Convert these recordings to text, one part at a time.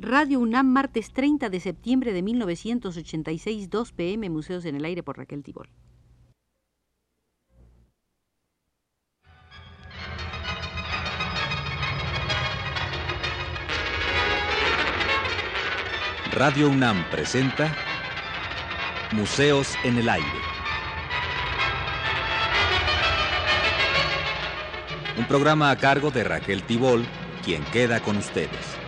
Radio UNAM, martes 30 de septiembre de 1986, 2 pm, Museos en el Aire por Raquel Tibol. Radio UNAM presenta Museos en el Aire. Un programa a cargo de Raquel Tibol, quien queda con ustedes.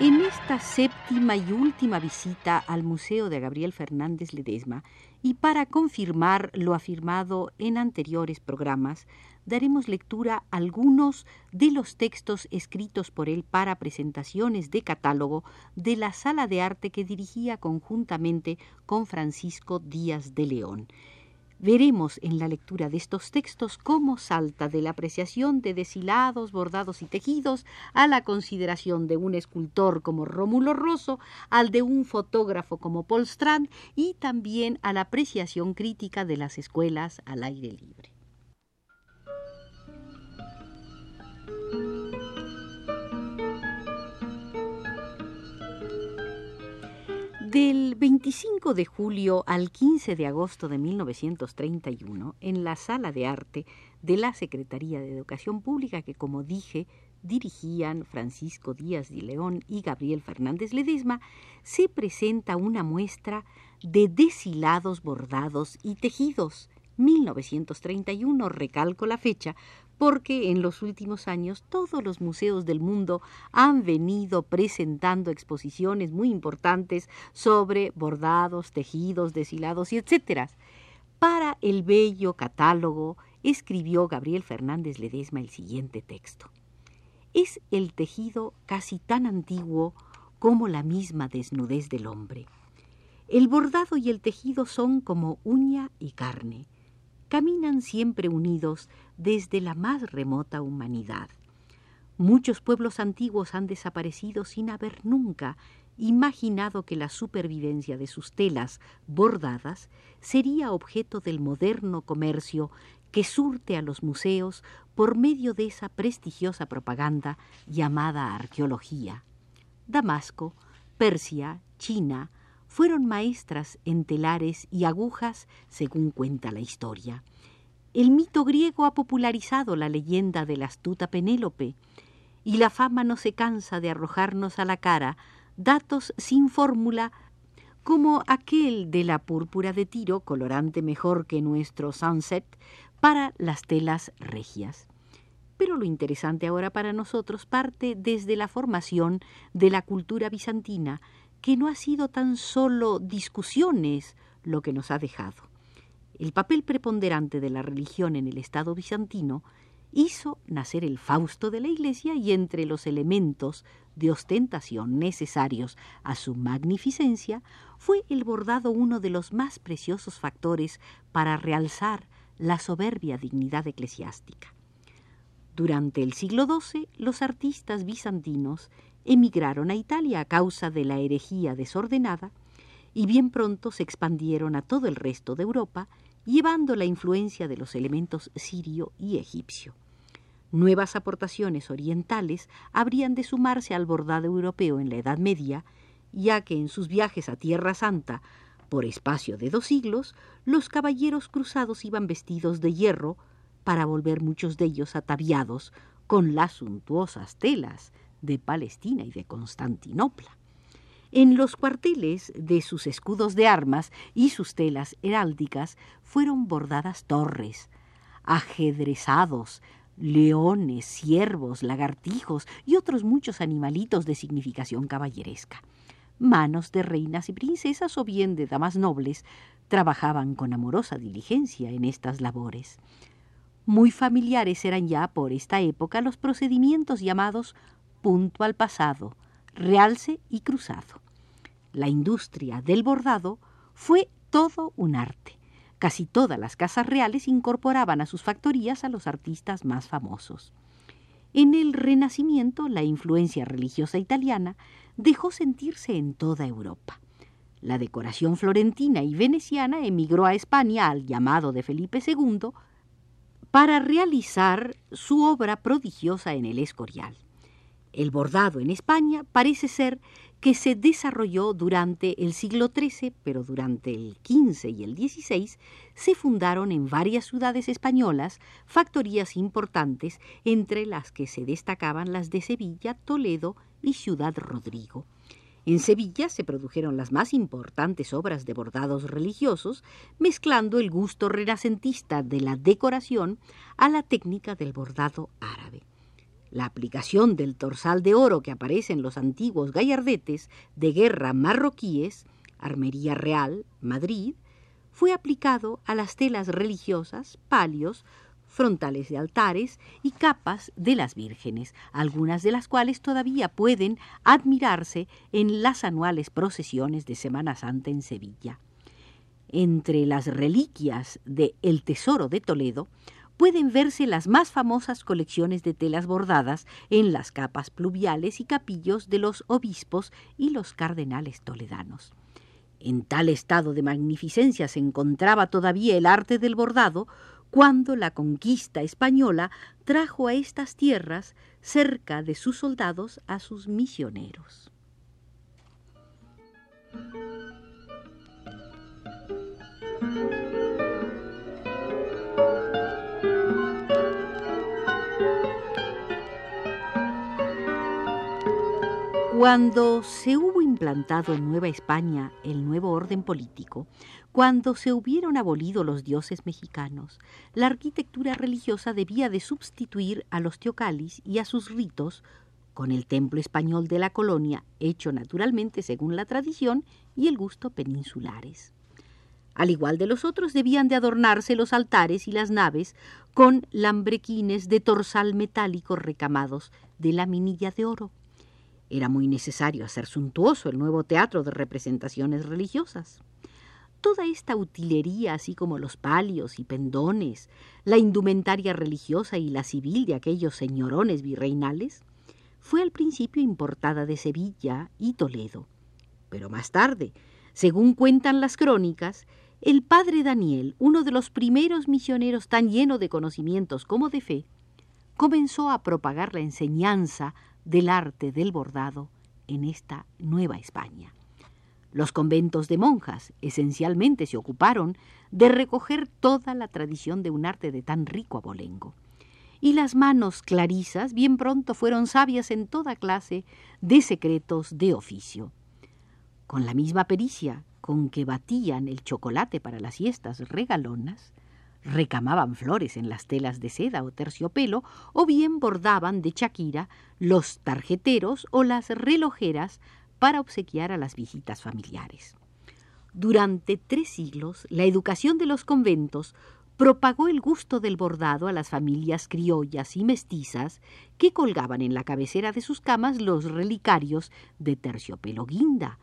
En esta séptima y última visita al Museo de Gabriel Fernández Ledesma, y para confirmar lo afirmado en anteriores programas, daremos lectura a algunos de los textos escritos por él para presentaciones de catálogo de la sala de arte que dirigía conjuntamente con Francisco Díaz de León. Veremos en la lectura de estos textos cómo salta de la apreciación de deshilados, bordados y tejidos a la consideración de un escultor como Rómulo Rosso, al de un fotógrafo como Paul Strand y también a la apreciación crítica de las escuelas al aire libre. Del 25 de julio al 15 de agosto de 1931, en la sala de arte de la Secretaría de Educación Pública, que como dije dirigían Francisco Díaz de León y Gabriel Fernández Ledesma, se presenta una muestra de deshilados bordados y tejidos. 1931, recalco la fecha, porque en los últimos años todos los museos del mundo han venido presentando exposiciones muy importantes sobre bordados, tejidos, deshilados y etcétera. Para el bello catálogo escribió Gabriel Fernández Ledesma el siguiente texto. Es el tejido casi tan antiguo como la misma desnudez del hombre. El bordado y el tejido son como uña y carne caminan siempre unidos desde la más remota humanidad. Muchos pueblos antiguos han desaparecido sin haber nunca imaginado que la supervivencia de sus telas bordadas sería objeto del moderno comercio que surte a los museos por medio de esa prestigiosa propaganda llamada arqueología. Damasco, Persia, China, fueron maestras en telares y agujas, según cuenta la historia. El mito griego ha popularizado la leyenda de la astuta Penélope, y la fama no se cansa de arrojarnos a la cara datos sin fórmula como aquel de la púrpura de Tiro, colorante mejor que nuestro sunset, para las telas regias. Pero lo interesante ahora para nosotros parte desde la formación de la cultura bizantina, que no ha sido tan solo discusiones lo que nos ha dejado. El papel preponderante de la religión en el Estado bizantino hizo nacer el Fausto de la Iglesia y entre los elementos de ostentación necesarios a su magnificencia fue el bordado uno de los más preciosos factores para realzar la soberbia dignidad eclesiástica. Durante el siglo XII, los artistas bizantinos emigraron a Italia a causa de la herejía desordenada y bien pronto se expandieron a todo el resto de Europa, llevando la influencia de los elementos sirio y egipcio. Nuevas aportaciones orientales habrían de sumarse al bordado europeo en la Edad Media, ya que en sus viajes a Tierra Santa, por espacio de dos siglos, los caballeros cruzados iban vestidos de hierro, para volver muchos de ellos ataviados con las suntuosas telas de Palestina y de Constantinopla. En los cuarteles de sus escudos de armas y sus telas heráldicas fueron bordadas torres, ajedrezados, leones, ciervos, lagartijos y otros muchos animalitos de significación caballeresca. Manos de reinas y princesas o bien de damas nobles trabajaban con amorosa diligencia en estas labores. Muy familiares eran ya por esta época los procedimientos llamados punto al pasado, realce y cruzado. La industria del bordado fue todo un arte. Casi todas las casas reales incorporaban a sus factorías a los artistas más famosos. En el Renacimiento, la influencia religiosa italiana dejó sentirse en toda Europa. La decoración florentina y veneciana emigró a España al llamado de Felipe II para realizar su obra prodigiosa en el Escorial. El bordado en España parece ser que se desarrolló durante el siglo XIII, pero durante el XV y el XVI se fundaron en varias ciudades españolas factorías importantes, entre las que se destacaban las de Sevilla, Toledo y Ciudad Rodrigo. En Sevilla se produjeron las más importantes obras de bordados religiosos, mezclando el gusto renacentista de la decoración a la técnica del bordado árabe. La aplicación del torsal de oro que aparece en los antiguos gallardetes de guerra marroquíes, Armería Real, Madrid, fue aplicado a las telas religiosas, palios, frontales de altares y capas de las vírgenes, algunas de las cuales todavía pueden admirarse en las anuales procesiones de Semana Santa en Sevilla. Entre las reliquias de El Tesoro de Toledo pueden verse las más famosas colecciones de telas bordadas en las capas pluviales y capillos de los obispos y los cardenales toledanos. En tal estado de magnificencia se encontraba todavía el arte del bordado cuando la conquista española trajo a estas tierras cerca de sus soldados a sus misioneros. Cuando se hubo implantado en Nueva España el nuevo orden político, cuando se hubieron abolido los dioses mexicanos, la arquitectura religiosa debía de sustituir a los teocalis y a sus ritos con el templo español de la colonia, hecho naturalmente según la tradición y el gusto peninsulares. Al igual de los otros, debían de adornarse los altares y las naves con lambrequines de torsal metálico recamados de laminilla de oro. Era muy necesario hacer suntuoso el nuevo teatro de representaciones religiosas. Toda esta utilería, así como los palios y pendones, la indumentaria religiosa y la civil de aquellos señorones virreinales, fue al principio importada de Sevilla y Toledo. Pero más tarde, según cuentan las crónicas, el padre Daniel, uno de los primeros misioneros tan lleno de conocimientos como de fe, comenzó a propagar la enseñanza del arte del bordado en esta Nueva España. Los conventos de monjas esencialmente se ocuparon de recoger toda la tradición de un arte de tan rico abolengo. Y las manos clarisas bien pronto fueron sabias en toda clase de secretos de oficio. Con la misma pericia con que batían el chocolate para las siestas regalonas, recamaban flores en las telas de seda o terciopelo, o bien bordaban de chaquira los tarjeteros o las relojeras para obsequiar a las visitas familiares. Durante tres siglos, la educación de los conventos propagó el gusto del bordado a las familias criollas y mestizas que colgaban en la cabecera de sus camas los relicarios de terciopelo guinda,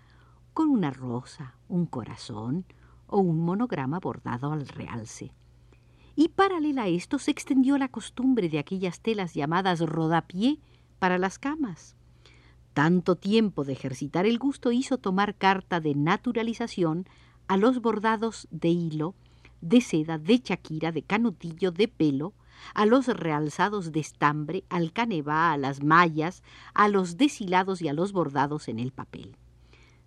con una rosa, un corazón o un monograma bordado al realce y paralela a esto se extendió la costumbre de aquellas telas llamadas rodapié para las camas. Tanto tiempo de ejercitar el gusto hizo tomar carta de naturalización a los bordados de hilo, de seda, de chaquira, de canutillo, de pelo, a los realzados de estambre, al canevá, a las mallas, a los deshilados y a los bordados en el papel.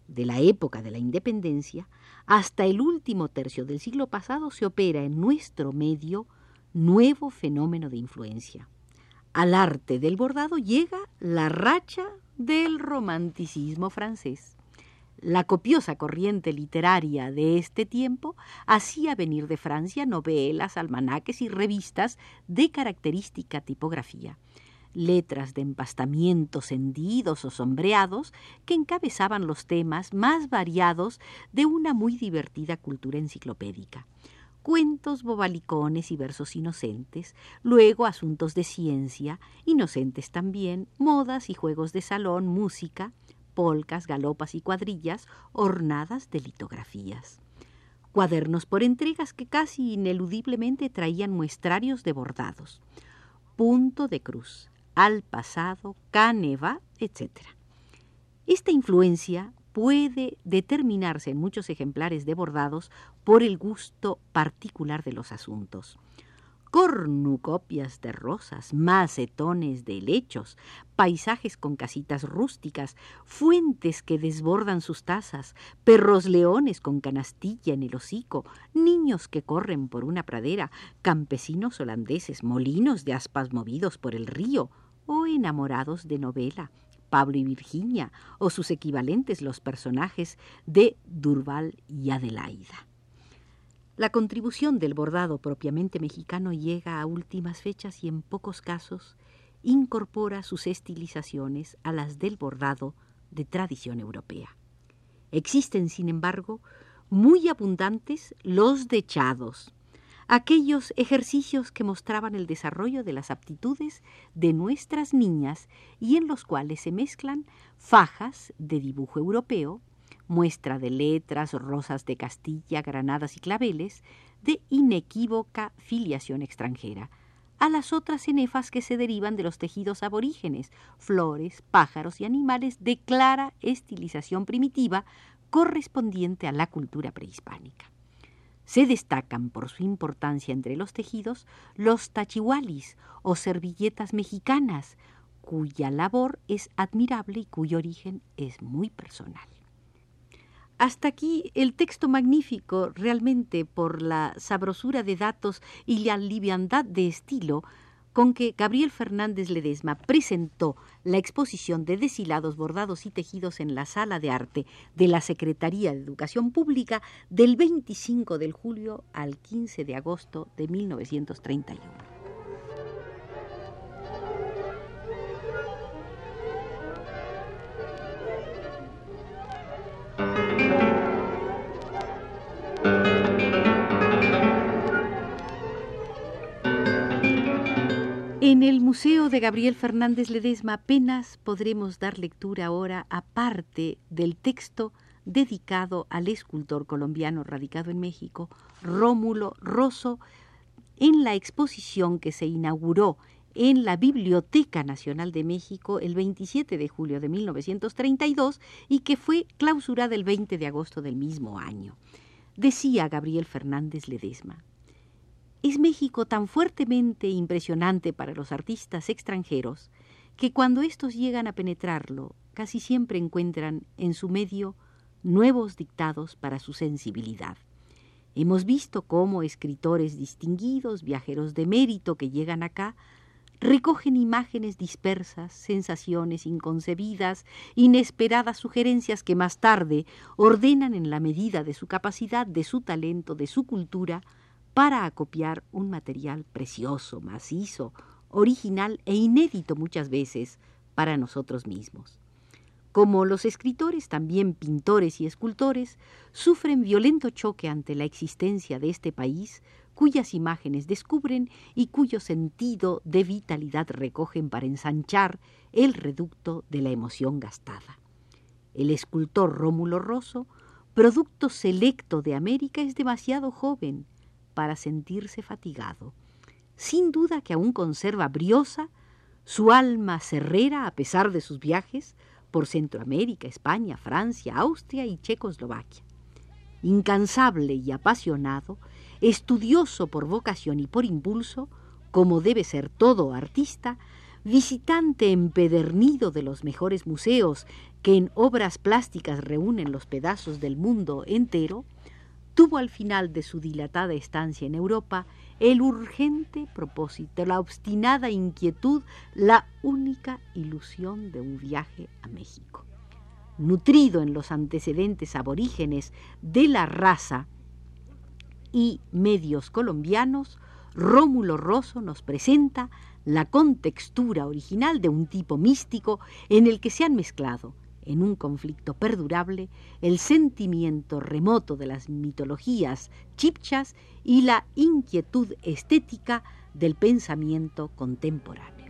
De la época de la independencia, hasta el último tercio del siglo pasado se opera en nuestro medio nuevo fenómeno de influencia. Al arte del bordado llega la racha del romanticismo francés. La copiosa corriente literaria de este tiempo hacía venir de Francia novelas, almanaques y revistas de característica tipografía letras de empastamientos hendidos o sombreados que encabezaban los temas más variados de una muy divertida cultura enciclopédica. Cuentos bobalicones y versos inocentes, luego asuntos de ciencia, inocentes también, modas y juegos de salón, música, polcas, galopas y cuadrillas ornadas de litografías cuadernos por entregas que casi ineludiblemente traían muestrarios de bordados. Punto de cruz, al pasado, Caneva, etc. Esta influencia puede determinarse en muchos ejemplares de bordados por el gusto particular de los asuntos. cornucopias de rosas, macetones de helechos, paisajes con casitas rústicas, fuentes que desbordan sus tazas, perros leones con canastilla en el hocico, niños que corren por una pradera, campesinos holandeses, molinos de aspas movidos por el río, o enamorados de novela, Pablo y Virginia, o sus equivalentes los personajes de Durval y Adelaida. La contribución del bordado propiamente mexicano llega a últimas fechas y en pocos casos incorpora sus estilizaciones a las del bordado de tradición europea. Existen, sin embargo, muy abundantes los dechados, aquellos ejercicios que mostraban el desarrollo de las aptitudes de nuestras niñas y en los cuales se mezclan fajas de dibujo europeo, muestra de letras, rosas de Castilla, granadas y claveles, de inequívoca filiación extranjera, a las otras cenefas que se derivan de los tejidos aborígenes, flores, pájaros y animales de clara estilización primitiva correspondiente a la cultura prehispánica. Se destacan por su importancia entre los tejidos los tachihualis o servilletas mexicanas, cuya labor es admirable y cuyo origen es muy personal. Hasta aquí el texto magnífico, realmente por la sabrosura de datos y la liviandad de estilo con que Gabriel Fernández Ledesma presentó la exposición de deshilados bordados y tejidos en la sala de arte de la Secretaría de Educación Pública del 25 de julio al 15 de agosto de 1931. En el Museo de Gabriel Fernández Ledesma apenas podremos dar lectura ahora a parte del texto dedicado al escultor colombiano radicado en México, Rómulo Rosso, en la exposición que se inauguró en la Biblioteca Nacional de México el 27 de julio de 1932 y que fue clausurada el 20 de agosto del mismo año. Decía Gabriel Fernández Ledesma, es México tan fuertemente impresionante para los artistas extranjeros que cuando estos llegan a penetrarlo, casi siempre encuentran en su medio nuevos dictados para su sensibilidad. Hemos visto cómo escritores distinguidos, viajeros de mérito que llegan acá, recogen imágenes dispersas, sensaciones inconcebidas, inesperadas sugerencias que más tarde ordenan en la medida de su capacidad, de su talento, de su cultura, para acopiar un material precioso, macizo, original e inédito muchas veces para nosotros mismos. Como los escritores, también pintores y escultores sufren violento choque ante la existencia de este país, cuyas imágenes descubren y cuyo sentido de vitalidad recogen para ensanchar el reducto de la emoción gastada. El escultor Rómulo Rosso, producto selecto de América, es demasiado joven, para sentirse fatigado. Sin duda que aún conserva briosa su alma cerrera a pesar de sus viajes por Centroamérica, España, Francia, Austria y Checoslovaquia. Incansable y apasionado, estudioso por vocación y por impulso, como debe ser todo artista, visitante empedernido de los mejores museos que en obras plásticas reúnen los pedazos del mundo entero, tuvo al final de su dilatada estancia en Europa el urgente propósito, la obstinada inquietud, la única ilusión de un viaje a México. Nutrido en los antecedentes aborígenes de la raza y medios colombianos, Rómulo Rosso nos presenta la contextura original de un tipo místico en el que se han mezclado en un conflicto perdurable el sentimiento remoto de las mitologías chipchas y la inquietud estética del pensamiento contemporáneo.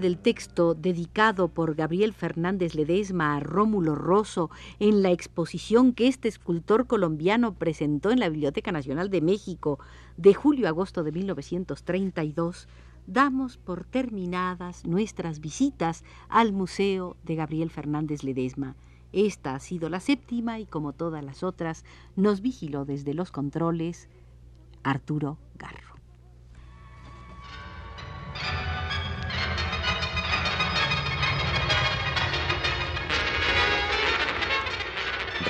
del texto dedicado por Gabriel Fernández Ledesma a Rómulo Rosso en la exposición que este escultor colombiano presentó en la Biblioteca Nacional de México de julio a agosto de 1932, damos por terminadas nuestras visitas al Museo de Gabriel Fernández Ledesma. Esta ha sido la séptima y como todas las otras, nos vigiló desde los controles Arturo Garro.